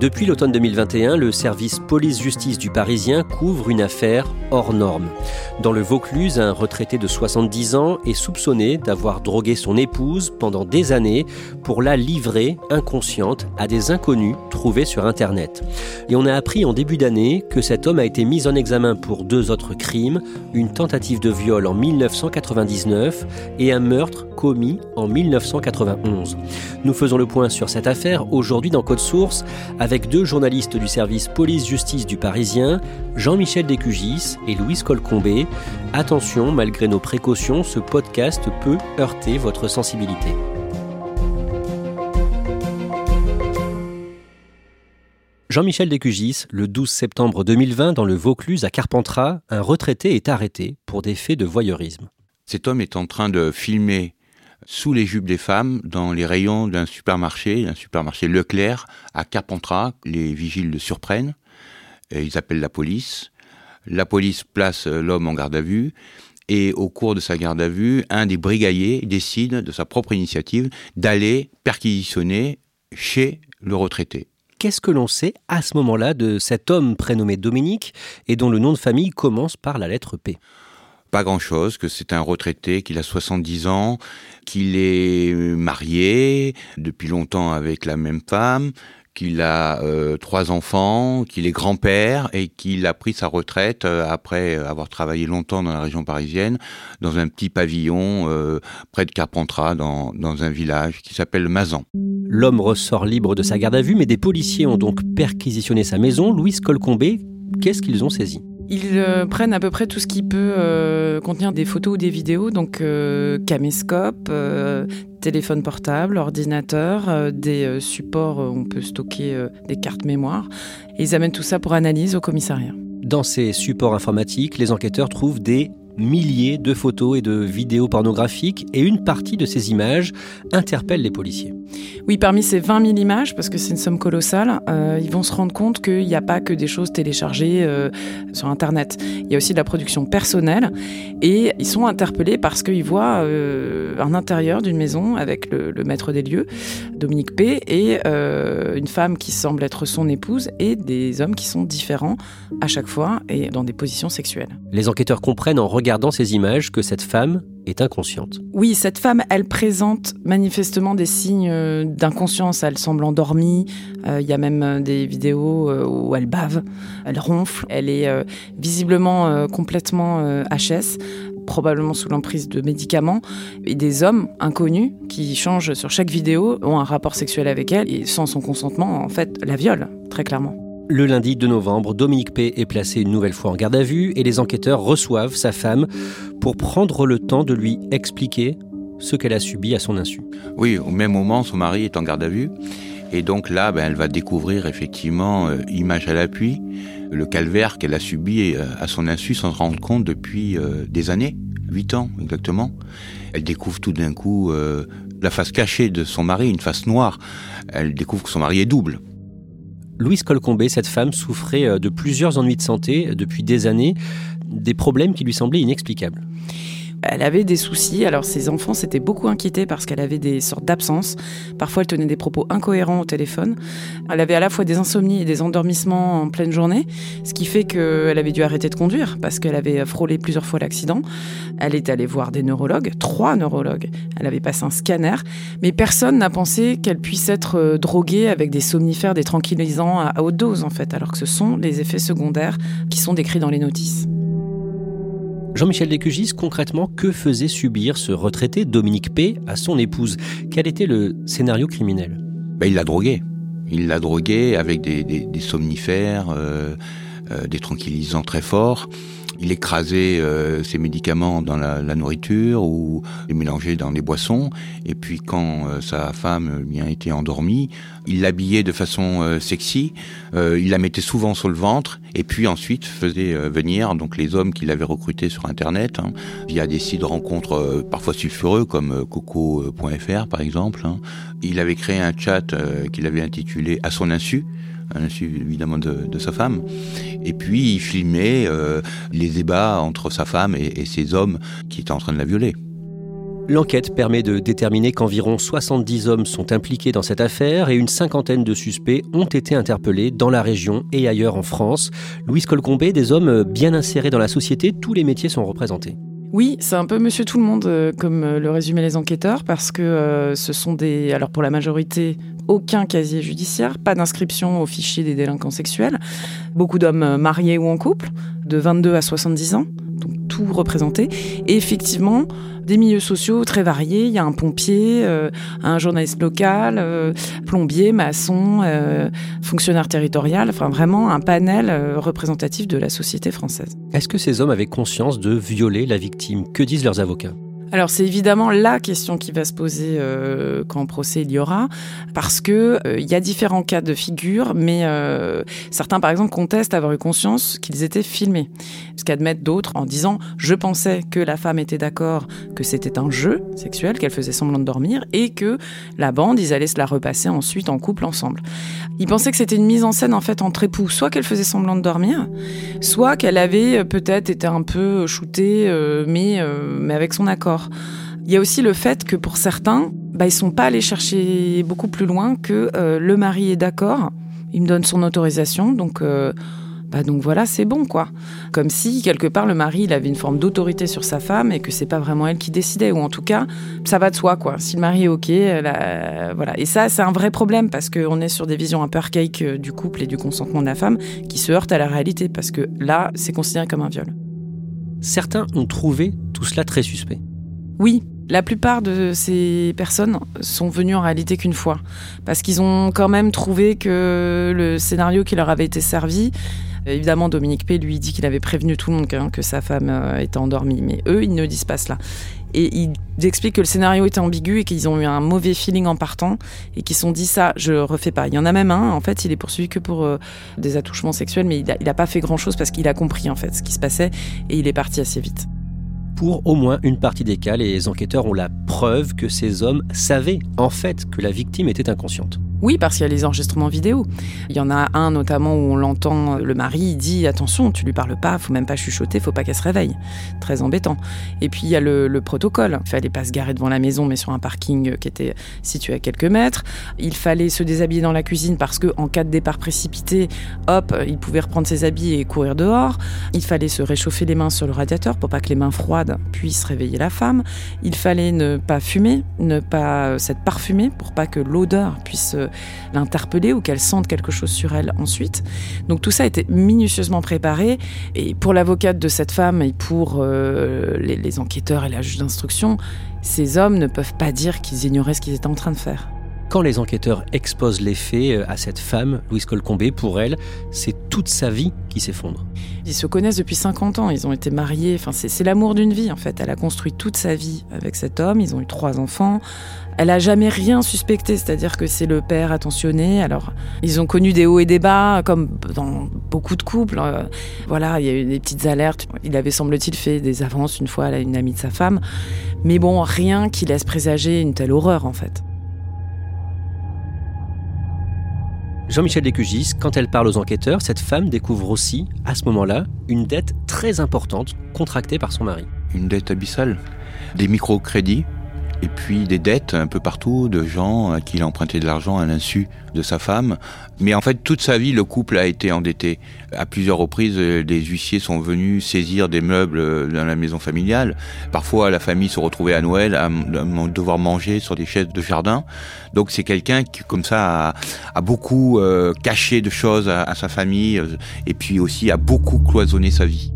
Depuis l'automne 2021, le service police-justice du Parisien couvre une affaire hors norme. Dans le Vaucluse, un retraité de 70 ans est soupçonné d'avoir drogué son épouse pendant des années pour la livrer inconsciente à des inconnus trouvés sur Internet. Et on a appris en début d'année que cet homme a été mis en examen pour deux autres crimes, une tentative de viol en 1999 et un meurtre commis en 1991. Nous faisons le point sur cette affaire aujourd'hui dans Code Source avec deux journalistes du service police-justice du Parisien, Jean-Michel Descugis et Louise Colcombé. Attention, malgré nos précautions, ce podcast peut heurter votre sensibilité. Jean-Michel Descugis, le 12 septembre 2020, dans le Vaucluse à Carpentras, un retraité est arrêté pour des faits de voyeurisme. Cet homme est en train de filmer sous les jupes des femmes dans les rayons d'un supermarché, d'un supermarché Leclerc à Carpentras. Les vigiles le surprennent, ils appellent la police. La police place l'homme en garde à vue. Et au cours de sa garde à vue, un des brigadiers décide de sa propre initiative d'aller perquisitionner chez le retraité. Qu'est-ce que l'on sait à ce moment-là de cet homme prénommé Dominique et dont le nom de famille commence par la lettre P? Pas grand-chose, que c'est un retraité, qu'il a 70 ans, qu'il est marié depuis longtemps avec la même femme, qu'il a euh, trois enfants, qu'il est grand-père et qu'il a pris sa retraite euh, après avoir travaillé longtemps dans la région parisienne, dans un petit pavillon euh, près de Carpentras, dans, dans un village qui s'appelle Mazan. L'homme ressort libre de sa garde à vue, mais des policiers ont donc perquisitionné sa maison. Louise Colcombé, qu'est-ce qu'ils ont saisi? Ils euh, prennent à peu près tout ce qui peut euh, contenir des photos ou des vidéos, donc euh, caméscope, téléphone portable, ordinateur, des supports où on peut stocker des cartes mémoire. Et ils amènent tout ça pour analyse au commissariat. Dans ces supports informatiques, les enquêteurs trouvent des milliers de photos et de vidéos pornographiques et une partie de ces images interpelle les policiers. Oui, parmi ces 20 000 images, parce que c'est une somme colossale, euh, ils vont se rendre compte qu'il n'y a pas que des choses téléchargées euh, sur Internet. Il y a aussi de la production personnelle et ils sont interpellés parce qu'ils voient euh, un intérieur d'une maison avec le, le, maître des lieux, Dominique P, et une femme qui semble être son épouse et des hommes qui sont différents à chaque fois et dans des positions sexuelles. Les enquêteurs comprennent en regardant ces images que cette femme est inconsciente. Oui, cette femme, elle présente manifestement des signes euh, d'inconscience. Elle semble endormie. Euh, il y a même euh, des vidéos où elle bave, elle ronfle. Elle est visiblement complètement HS probablement sous l'emprise de médicaments, et des hommes inconnus qui changent sur chaque vidéo, ont un rapport sexuel avec elle, et sans son consentement, en fait, la violent, très clairement. Le lundi 2 novembre, Dominique P. est placé une nouvelle fois en garde à vue et les enquêteurs reçoivent sa femme pour prendre le temps de lui expliquer ce qu'elle a subi à son insu. Oui, au même moment, son mari est en garde à vue. Et donc là, ben, elle va découvrir effectivement, euh, image à l'appui, le calvaire qu'elle a subi euh, à son insu sans se rendre compte depuis euh, des années, huit ans exactement. Elle découvre tout d'un coup la face cachée de son mari, une face noire. Elle découvre que son mari est double. Louise Colcombé, cette femme, souffrait euh, de plusieurs ennuis de santé depuis des années, des problèmes qui lui semblaient inexplicables. Elle avait des soucis. Alors ses enfants s'étaient beaucoup inquiétés parce qu'elle avait des sortes d'absences. Parfois, elle tenait des propos incohérents au téléphone. Elle avait à la fois des insomnies et des endormissements en pleine journée, ce qui fait qu'elle avait dû arrêter de conduire parce qu'elle avait frôlé plusieurs fois l'accident. Elle est allée voir des neurologues, trois neurologues. Elle avait passé un scanner, mais personne n'a pensé qu'elle puisse être euh, droguée avec des somnifères, des tranquillisants à haute dose en fait, alors que ce sont les effets secondaires qui sont décrits dans les notices. Jean-Michel Descugis, concrètement, que faisait subir ce retraité Dominique P à son épouse? Quel était le scénario criminel? Ben, Il l'a drogué. Il l'a drogué avec des, somnifères, euh, euh, des tranquillisants très forts. Il écrasait euh, ses médicaments dans la, nourriture ou les mélangeait dans les boissons. Et puis quand euh, sa femme bien était endormie, il l'habillait de façon euh, sexy. il la mettait souvent sur le ventre. Et puis ensuite faisait venir donc les hommes qu'il avait recrutés sur Internet hein, via des sites de rencontres parfois sulfureux comme coco.fr par exemple. Hein. Il avait créé un chat qu'il avait intitulé À son insu à l'insu évidemment de, sa femme. Et puis il filmait euh, les débats entre sa femme et, et ces hommes qui étaient en train de la violer. L'enquête permet de déterminer qu'environ 70 hommes sont impliqués dans cette affaire et une cinquantaine de suspects ont été interpellés dans la région et ailleurs en France. Louise Colcombé, des hommes bien insérés dans la société, tous les métiers sont représentés. Oui, c'est un peu monsieur tout le monde, euh, comme euh, le résumaient les enquêteurs, parce que ce sont des. Alors, pour la majorité, aucun casier judiciaire, pas d'inscription au fichier des délinquants sexuels, beaucoup d'hommes mariés ou en couple, de 22 à 70 ans, donc tout représenté, et effectivement des milieux sociaux très variés. Il y a un pompier, euh, un journaliste local, euh, plombier, maçon, euh, fonctionnaire territorial, enfin vraiment un panel représentatif de la société française. Est-ce que ces hommes avaient conscience de violer la victime? Que disent leurs avocats? Alors c'est évidemment la question qui va se poser euh, quand procès il y aura, parce que euh, il y a différents cas de figure, mais euh, certains par exemple contestent avoir eu conscience qu'ils étaient filmés, ce qu'admettent d'autres en disant je pensais que la femme était d'accord que c'était un jeu sexuel, qu'elle faisait semblant de dormir, et que la bande ils allaient se la repasser ensuite en couple ensemble. Ils pensaient que c'était une mise en scène en fait entre époux, soit qu'elle faisait semblant de dormir, soit qu'elle avait peut-être été un peu shootée, mais mais avec son accord. Il y a aussi le fait que pour certains, bah, ils sont pas allés chercher beaucoup plus loin que euh, le mari est d'accord, il me donne son autorisation, donc euh, bah, donc voilà, c'est bon quoi. Comme si quelque part le mari il avait une forme d'autorité sur sa femme et que c'est pas vraiment elle qui décidait, ou en tout cas ça va de soi quoi. Si le mari est ok, voilà. Et ça c'est un vrai problème parce qu'on est sur des visions un peu archaïques euh, du couple et du consentement de la femme qui se heurtent à la réalité parce que là c'est considéré comme un viol. Certains ont trouvé tout cela très suspect. Oui, la plupart de ces personnes sont venues en réalité qu'une fois, parce qu'ils ont quand même trouvé que le scénario qui leur avait été servi, évidemment Dominique P lui dit qu'il avait prévenu tout le monde que, sa femme euh, était endormie, mais eux, ils ne disent pas cela. Et ils expliquent que le scénario était ambigu et qu'ils ont eu un mauvais feeling en partant et qu'ils se sont dit ça, je refais pas. Il y en a même un, en fait, il est poursuivi que pour euh, des attouchements sexuels, mais il n'a pas fait grand chose parce qu'il a compris en fait ce qui se passait et il est parti assez vite. Pour au moins une partie des cas, les enquêteurs ont la preuve que ces hommes savaient en fait que la victime était inconsciente. Oui, parce qu'il y a les enregistrements vidéo. Il y en a un notamment où on l'entend, le mari dit attention, tu lui parles pas, faut même pas chuchoter, faut pas qu'elle se réveille. Très embêtant. Et puis il y a le, protocole. Il fallait pas se garer devant la maison, mais sur un parking qui était situé à quelques mètres. Il fallait se déshabiller dans la cuisine parce que en cas de départ précipité, hop, il pouvait reprendre ses habits et courir dehors. Il fallait se réchauffer les mains sur le radiateur pour pas que les mains froides puissent réveiller la femme. Il fallait ne pas fumer, ne pas s'être parfumé pour pas que l'odeur puisse l'interpeller ou qu'elle sente quelque chose sur elle ensuite. Donc tout ça été minutieusement préparé. Et pour l'avocate de cette femme et pour euh, les enquêteurs et la juge d'instruction, ces hommes ne peuvent pas dire qu'ils ignoraient ce qu'ils étaient en train de faire. Quand les enquêteurs exposent les faits euh, à cette femme, Louise Colcombé, pour elle, c'est toute sa vie qui s'effondre. Ils se connaissent depuis 50 ans, ils ont été mariés, enfin, c'est l'amour d'une vie en fait. Elle a construit toute sa vie avec cet homme, ils ont eu trois enfants. Elle a jamais rien suspecté, c'est-à-dire que c'est le père attentionné. Alors, ils ont connu des hauts et des bas, comme dans beaucoup de couples. Euh, voilà, il y a eu des petites alertes. Il avait, semble-t-il, fait des avances une fois à une amie de sa femme. Mais bon, rien qui laisse présager une telle horreur, en fait. Jean-Michel Descugis, quand elle parle aux enquêteurs, cette femme découvre aussi, à ce moment-là, une dette très importante contractée par son mari. Une dette abyssale. Des microcrédits et puis des dettes un peu partout de gens à qui il a emprunté de l'argent à l'insu de sa femme. Mais en fait, toute sa vie, le couple a été endetté. À plusieurs reprises, des huissiers sont venus saisir des meubles dans la maison familiale. Parfois, la famille se retrouvait à Noël à devoir manger sur des chaises de jardin. Donc, c'est quelqu'un qui, comme ça, a, beaucoup euh, caché de choses à, sa famille euh, et puis aussi a beaucoup cloisonné sa vie.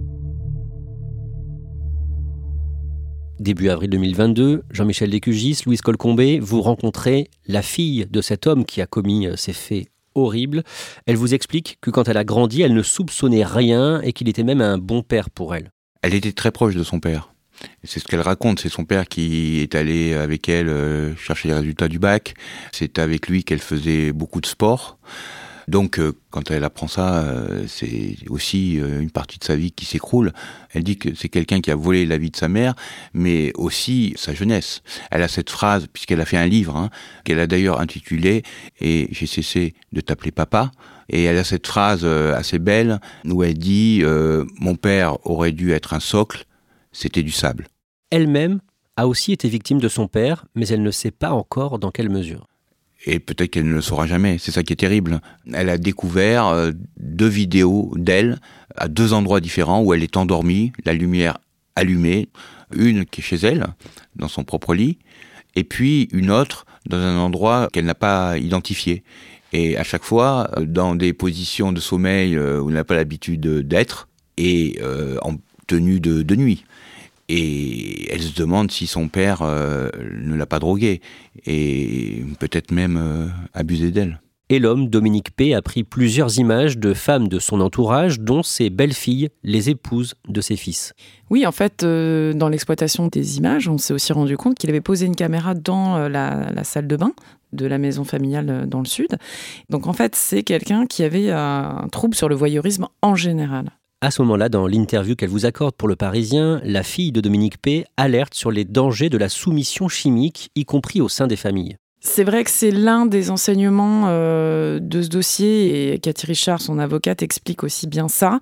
Début avril 2022, Jean-Michel Descugis, Louise Colcombé, vous rencontrez la fille de cet homme qui a commis euh, ces faits horribles. Elle vous explique que quand elle a grandi, elle ne soupçonnait rien et qu'il était même un bon père pour elle. Elle était très proche de son père. C'est ce qu'elle raconte, c'est son père qui est allé avec elle euh, chercher les résultats du bac. C'est avec lui qu'elle faisait beaucoup de sport. Donc, euh, quand elle apprend ça, euh, c'est aussi euh, une partie de sa vie qui s'écroule. Elle dit que c'est quelqu'un qui a volé la vie de sa mère, mais aussi sa jeunesse. Elle a cette phrase, puisqu'elle a fait un livre, hein, qu'elle a d'ailleurs intitulé « Et j'ai cessé de t'appeler papa ». Et elle a cette phrase assez belle où elle dit Mon père aurait dû être un socle, c'était du sable ». Elle-même a aussi été victime de son père, mais elle ne sait pas encore dans quelle mesure et peut-être qu'elle ne le saura jamais. C'est ça qui est terrible. Elle a découvert euh, deux vidéos d'elle à deux endroits différents où elle est endormie, la lumière allumée, une qui est chez elle, dans son propre lit, et puis une autre dans un endroit qu'elle n'a pas identifié. Et à chaque fois, euh, dans des positions de sommeil euh, où elle n'a pas l'habitude d'être, et en tenue de nuit et elle se demande si son père euh, ne l'a pas droguée et peut-être même euh, abusé d'elle. Et l'homme, Dominique P., a pris plusieurs images de femmes de son entourage, dont ses belles-filles, les épouses de ses fils. Oui, en fait, euh, dans l'exploitation des images, on s'est aussi rendu compte qu'il avait posé une caméra dans la, salle de bain de la maison familiale dans le sud. Donc en fait, c'est quelqu'un qui avait un trouble sur le voyeurisme en général. À ce moment-là, dans l'interview qu'elle vous accorde pour Le Parisien, la fille de Dominique P. alerte sur les dangers de la soumission chimique, y compris au sein des familles. C'est vrai que c'est l'un des enseignements euh, de ce dossier et Cathy Richard, son avocate, explique aussi bien ça.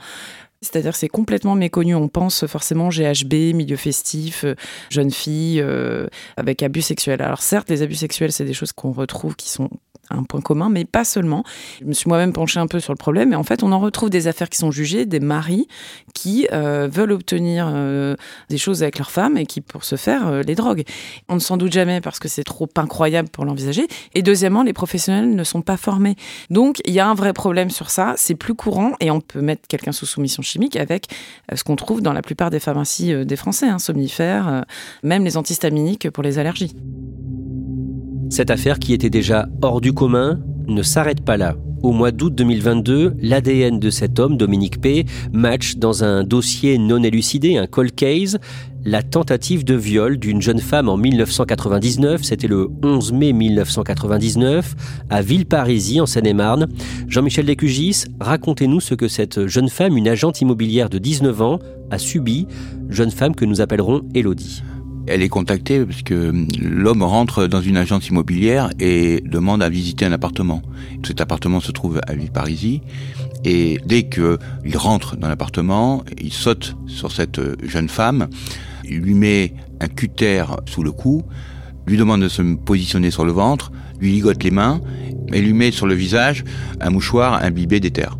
C'est-à-dire c'est complètement méconnu. On pense forcément GHB, milieu festif, euh, jeune fille euh, avec abus sexuels. Alors certes, les abus sexuels, c'est des choses qu'on retrouve qui sont un point commun, mais pas seulement. Je me suis moi-même penchée un peu sur le problème, et en fait, on en retrouve des affaires qui sont jugées, des maris qui euh, veulent obtenir euh, des choses avec leurs femmes et qui, pour ce faire, euh, les droguent. On ne s'en doute jamais parce que c'est trop incroyable pour l'envisager. Et deuxièmement, les professionnels ne sont pas formés. Donc, il y a un vrai problème sur ça. C'est plus courant, et on peut mettre quelqu'un sous soumission chimique avec ce qu'on trouve dans la plupart des pharmacies des Français, hein, somnifères, même les antihistaminiques pour les allergies. Cette affaire qui était déjà hors du commun ne s'arrête pas là. Au mois d'août 2022, l'ADN de cet homme, Dominique P., match dans un dossier non élucidé, un cold case, la tentative de viol d'une jeune femme en 1999, c'était le 11 mai 1999, à Villeparisis, en Seine-et-Marne. Jean-Michel Descugis, racontez-nous ce que cette jeune femme, une agente immobilière de 19 ans, a subi, jeune femme que nous appellerons Elodie. Elle est contactée parce que l'homme rentre dans une agence immobilière et demande à visiter un appartement. Cet appartement se trouve à Villeparisis. Et dès qu'il rentre dans l'appartement, il saute sur cette jeune femme, il lui met un cutter sous le cou, lui demande de se positionner sur le ventre, lui ligote les mains et lui met sur le visage un mouchoir imbibé d'éther.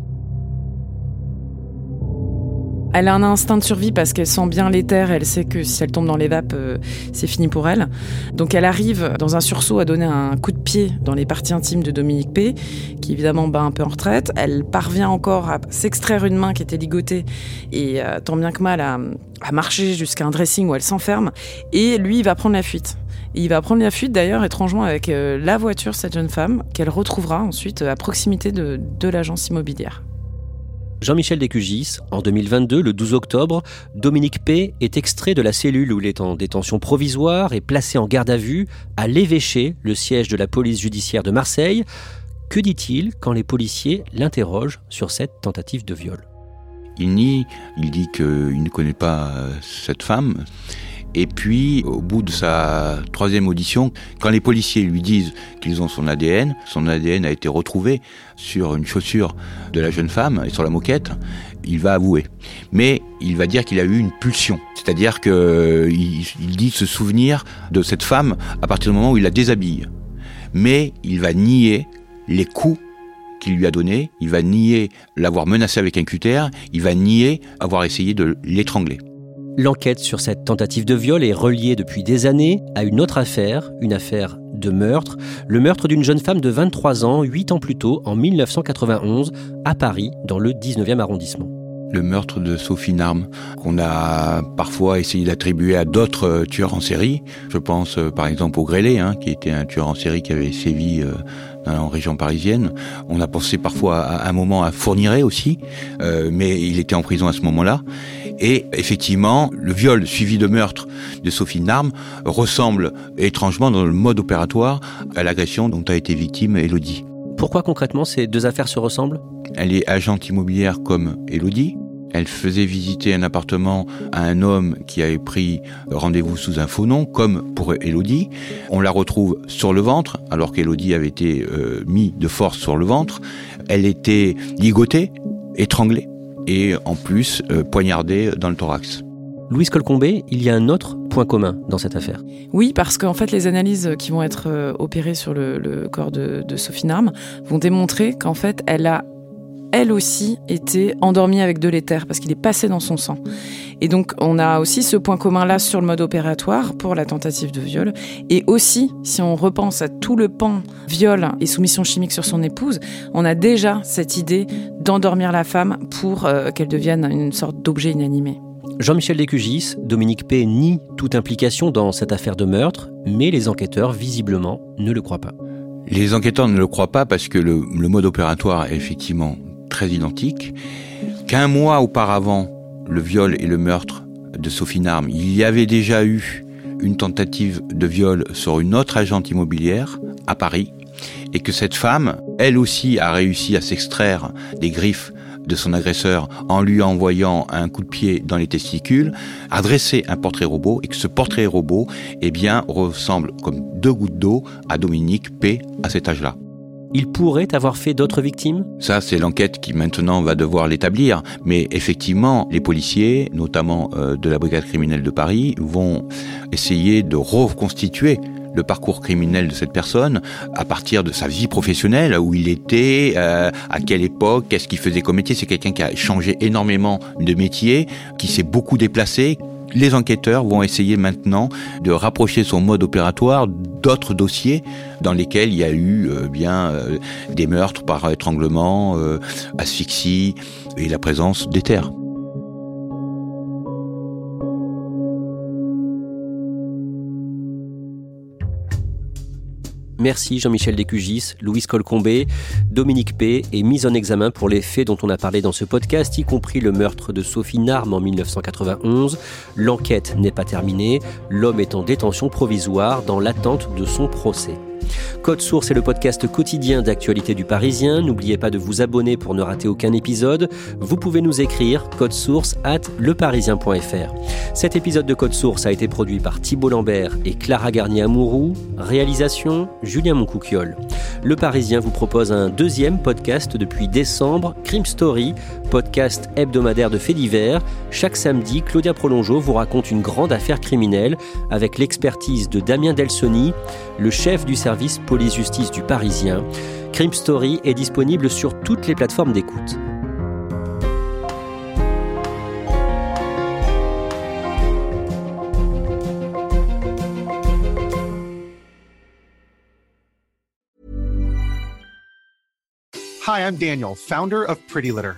Elle a un instinct de survie parce qu'elle sent bien l'éther, elle sait que si elle tombe dans les vapes, euh, c'est fini pour elle. Donc elle arrive dans un sursaut à donner un coup de pied dans les parties intimes de Dominique P, qui évidemment bat un peu en retraite. Elle parvient encore à s'extraire une main qui était ligotée et euh, tant bien que mal à, marcher jusqu'à un dressing où elle s'enferme. Et lui, il va prendre la fuite. il va prendre la fuite d'ailleurs étrangement avec euh, la voiture, cette jeune femme, qu'elle retrouvera ensuite à proximité de l'agence immobilière. Jean-Michel Descugis, en 2022, le 12 octobre, Dominique P. est extrait de la cellule où il est en détention provisoire et placé en garde à vue à l'évêché, le siège de la police judiciaire de Marseille. Que dit-il quand les policiers l'interrogent sur cette tentative de viol? Il nie, il dit qu'il ne connaît pas cette femme Et puis, au bout de sa troisième audition, quand les policiers lui disent qu'ils ont son ADN, son ADN a été retrouvé sur une chaussure de la jeune femme et sur la moquette, il va avouer. Mais il va dire qu'il a eu une pulsion. C'est-à-dire qu'il il dit se souvenir de cette femme à partir du moment où il la déshabille. Mais il va nier les coups qu'il lui a donnés, il va nier l'avoir menacé avec un cutter, il va nier avoir essayé de l'étrangler. L'enquête sur cette tentative de viol est reliée depuis des années à une autre affaire, une affaire de meurtre, le meurtre d'une jeune femme de 23 ans, 8 ans plus tôt, en 1991, à Paris, dans le 19e arrondissement le meurtre de Sophie Narme, qu'on a parfois essayé d'attribuer à d'autres euh, tueurs en série. Je pense euh, par exemple au Grélé, hein, qui était un tueur en série qui avait sévi euh, en région parisienne. On a pensé parfois à, un moment à Fourniret aussi, mais il était en prison à ce moment-là. Et effectivement, le viol suivi de meurtre de Sophie Narme ressemble étrangement dans le mode opératoire à l'agression dont a été victime Elodie. Pourquoi concrètement ces deux affaires se ressemblent? Elle est agente immobilière comme Elodie. Elle faisait visiter un appartement à un homme qui avait pris rendez-vous sous un faux nom, comme pour Elodie. On la retrouve sur le ventre, alors qu'Elodie avait été euh, mis de force sur le ventre. Elle était ligotée, étranglée et en plus euh, poignardée dans le thorax. Louise Colcombé, il y a un autre point commun dans cette affaire. Oui, parce qu'en fait, les analyses qui vont être euh, opérées sur le, corps de, de Sophie Narme vont démontrer qu'en fait, elle a elle aussi été endormie avec de l'éther parce qu'il est passé dans son sang. Et donc on a aussi ce point commun là sur le mode opératoire pour la tentative de viol. Et aussi, si on repense à tout le pan viol et soumission chimique sur son épouse, on a déjà cette idée d'endormir la femme pour euh, qu'elle devienne une sorte d'objet inanimé. Jean-Michel Descugis, Dominique P. nie toute implication dans cette affaire de meurtre, mais les enquêteurs, visiblement, ne le croient pas. Les enquêteurs ne le croient pas parce que le, mode opératoire est effectivement très identique. Qu'un mois auparavant, le viol et le meurtre de Sophie Narme, il y avait déjà eu une tentative de viol sur une autre agente immobilière à Paris, et que cette femme, elle aussi, a réussi à s'extraire des griffes de son agresseur en lui envoyant un coup de pied dans les testicules, a dressé un portrait robot et que ce portrait robot, eh bien, ressemble comme deux gouttes d'eau à Dominique P à cet âge-là. Il pourrait avoir fait d'autres victimes? Ça, c'est l'enquête qui maintenant va devoir l'établir. Mais effectivement, les policiers, notamment euh, de la brigade criminelle de Paris, vont essayer de reconstituer le parcours criminel de cette personne à partir de sa vie professionnelle, où il était, euh, à quelle époque, qu'est-ce qu'il faisait comme métier. C'est quelqu'un qui a changé énormément de métier, qui s'est beaucoup déplacé. Les enquêteurs vont essayer maintenant de rapprocher son mode opératoire d'autres dossiers dans lesquels il y a eu euh, bien euh, des meurtres par étranglement, asphyxie et la présence d'éther. Merci Jean-Michel Descugis, Louise Colcombé, Dominique P. est mise en examen pour les faits dont on a parlé dans ce podcast, y compris le meurtre de Sophie Narme en 1991. L'enquête n'est pas terminée, l'homme est en détention provisoire dans l'attente de son procès. Code Source est le podcast quotidien d'actualité du Parisien. N'oubliez pas de vous abonner pour ne rater aucun épisode. Vous pouvez nous écrire code source at leparisien.fr. Cet épisode de Code Source a été produit par Thibault Lambert et Clara Garnier-Amouroux. Réalisation Julien Moncouquiole. Le Parisien vous propose un deuxième podcast depuis décembre, Crime Story, podcast hebdomadaire de faits divers. Chaque samedi, Claudia Prolongeau vous raconte une grande affaire criminelle avec l'expertise de Damien Delsoni, le chef du service police-justice du Parisien. Crime Story est disponible sur toutes les plateformes d'écoute. Hi, I'm Daniel, founder of Pretty Litter.